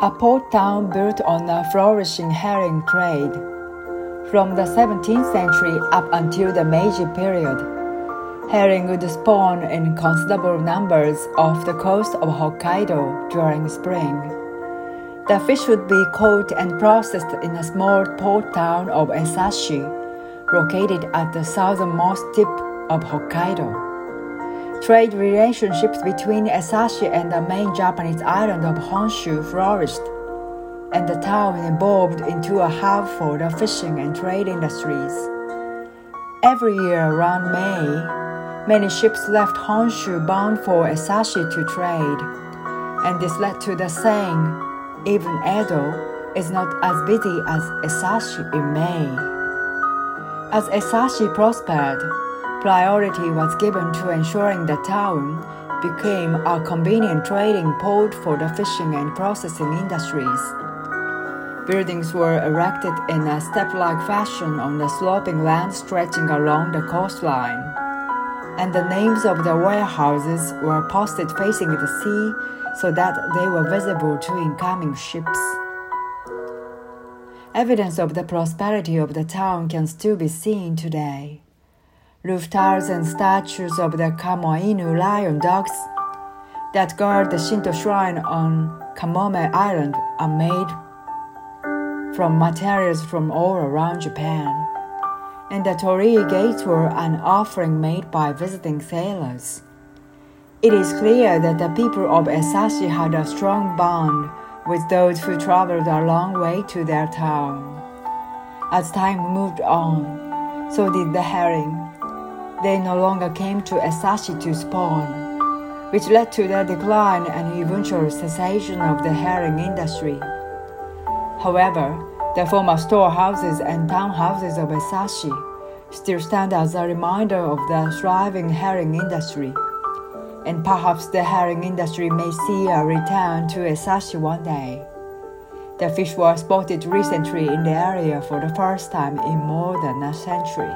a port town built on a flourishing herring trade. From the 17th century up until the Meiji period, herring would spawn in considerable numbers off the coast of Hokkaido during spring. The fish would be caught and processed in a small port town of Esashi, located at the southernmost tip of Hokkaido. Trade relationships between Esashi and the main Japanese island of Honshu flourished, and the town evolved into a hub for the fishing and trade industries. Every year around May, many ships left Honshu bound for Esashi to trade, and this led to the saying, even Edo is not as busy as Esashi in May. As Esashi prospered, priority was given to ensuring the town became a convenient trading port for the fishing and processing industries. Buildings were erected in a step like fashion on the sloping land stretching along the coastline, and the names of the warehouses were posted facing the sea so that they were visible to incoming ships. Evidence of the prosperity of the town can still be seen today roof tiles and statues of the komainu lion dogs that guard the Shinto shrine on Kamome Island are made from materials from all around Japan. And the torii gates were an offering made by visiting sailors. It is clear that the people of Esashi had a strong bond with those who traveled a long way to their town. As time moved on, so did the herring they no longer came to Esashi to spawn, which led to the decline and eventual cessation of the herring industry. However, the former storehouses and townhouses of Esashi still stand as a reminder of the thriving herring industry, and perhaps the herring industry may see a return to Esashi one day. The fish were spotted recently in the area for the first time in more than a century.